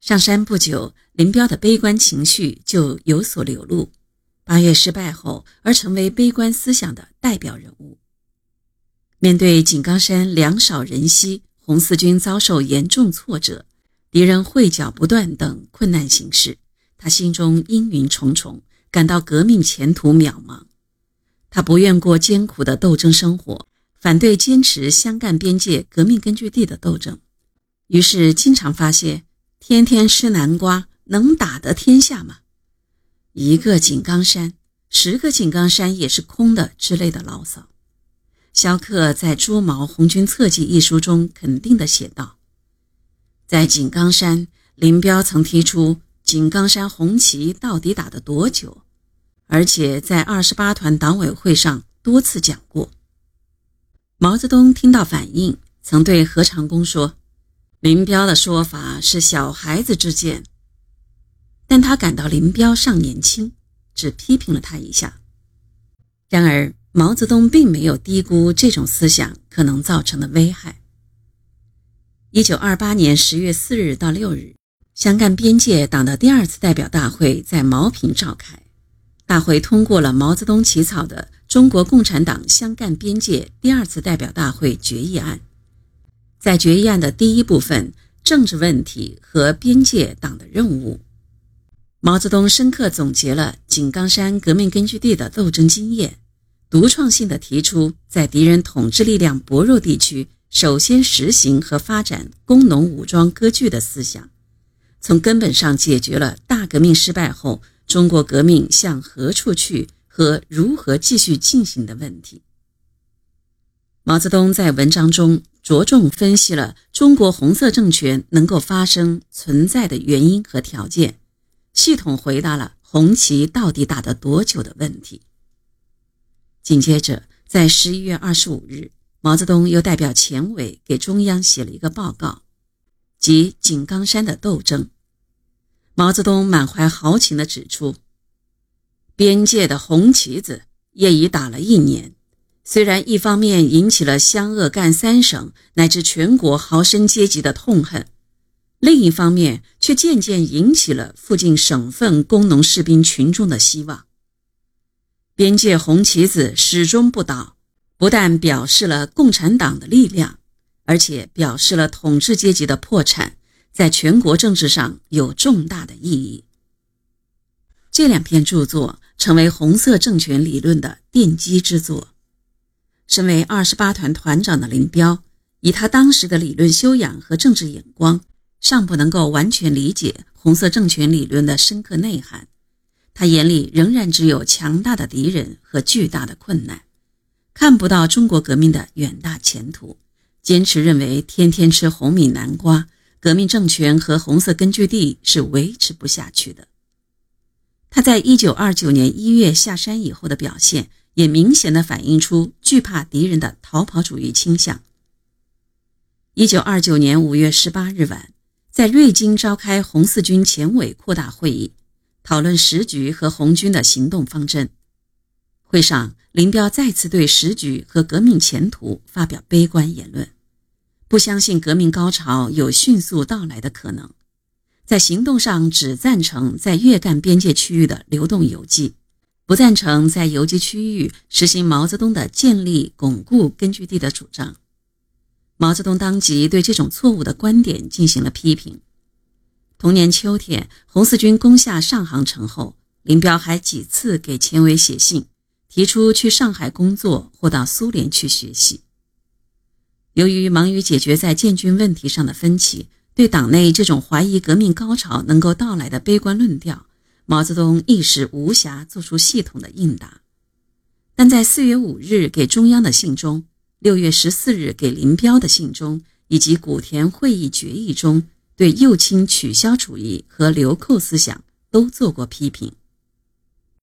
上山不久，林彪的悲观情绪就有所流露。八月失败后，而成为悲观思想的代表人物。面对井冈山粮少人稀，红四军遭受严重挫折，敌人会剿不断等困难形势，他心中阴云重重，感到革命前途渺茫。他不愿过艰苦的斗争生活，反对坚持湘赣边界革命根据地的斗争，于是经常发泄“天天吃南瓜，能打得天下吗？”一个井冈山，十个井冈山也是空的之类的牢骚。萧克在《朱毛红军侧记》一书中肯定地写道：“在井冈山，林彪曾提出井冈山红旗到底打得多久，而且在二十八团党委会上多次讲过。”毛泽东听到反应，曾对何长工说：“林彪的说法是小孩子之见。”但他感到林彪尚年轻，只批评了他一下。然而，毛泽东并没有低估这种思想可能造成的危害。一九二八年十月四日到六日，湘赣边界党的第二次代表大会在茅坪召开，大会通过了毛泽东起草的《中国共产党湘赣边界第二次代表大会决议案》。在决议案的第一部分“政治问题和边界党的任务”。毛泽东深刻总结了井冈山革命根据地的斗争经验，独创性的提出，在敌人统治力量薄弱地区，首先实行和发展工农武装割据的思想，从根本上解决了大革命失败后中国革命向何处去和如何继续进行的问题。毛泽东在文章中着重分析了中国红色政权能够发生存在的原因和条件。系统回答了红旗到底打得多久的问题。紧接着，在十一月二十五日，毛泽东又代表前委给中央写了一个报告，即井冈山的斗争。毛泽东满怀豪情地指出，边界的红旗子也已打了一年，虽然一方面引起了湘鄂赣三省乃至全国豪绅阶级的痛恨。另一方面，却渐渐引起了附近省份工农士兵群众的希望。边界红旗子始终不倒，不但表示了共产党的力量，而且表示了统治阶级的破产，在全国政治上有重大的意义。这两篇著作成为红色政权理论的奠基之作。身为二十八团团长的林彪，以他当时的理论修养和政治眼光。尚不能够完全理解红色政权理论的深刻内涵，他眼里仍然只有强大的敌人和巨大的困难，看不到中国革命的远大前途，坚持认为天天吃红米南瓜，革命政权和红色根据地是维持不下去的。他在一九二九年一月下山以后的表现，也明显的反映出惧怕敌人的逃跑主义倾向。一九二九年五月十八日晚。在瑞金召开红四军前委扩大会议，讨论时局和红军的行动方针。会上，林彪再次对时局和革命前途发表悲观言论，不相信革命高潮有迅速到来的可能。在行动上，只赞成在粤赣边界区域的流动游击，不赞成在游击区域实行毛泽东的建立巩固根据地的主张。毛泽东当即对这种错误的观点进行了批评。同年秋天，红四军攻下上杭城后，林彪还几次给钱伟写信，提出去上海工作或到苏联去学习。由于忙于解决在建军问题上的分歧，对党内这种怀疑革命高潮能够到来的悲观论调，毛泽东一时无暇做出系统的应答。但在四月五日给中央的信中，六月十四日给林彪的信中，以及古田会议决议中，对右倾取消主义和流寇思想都做过批评。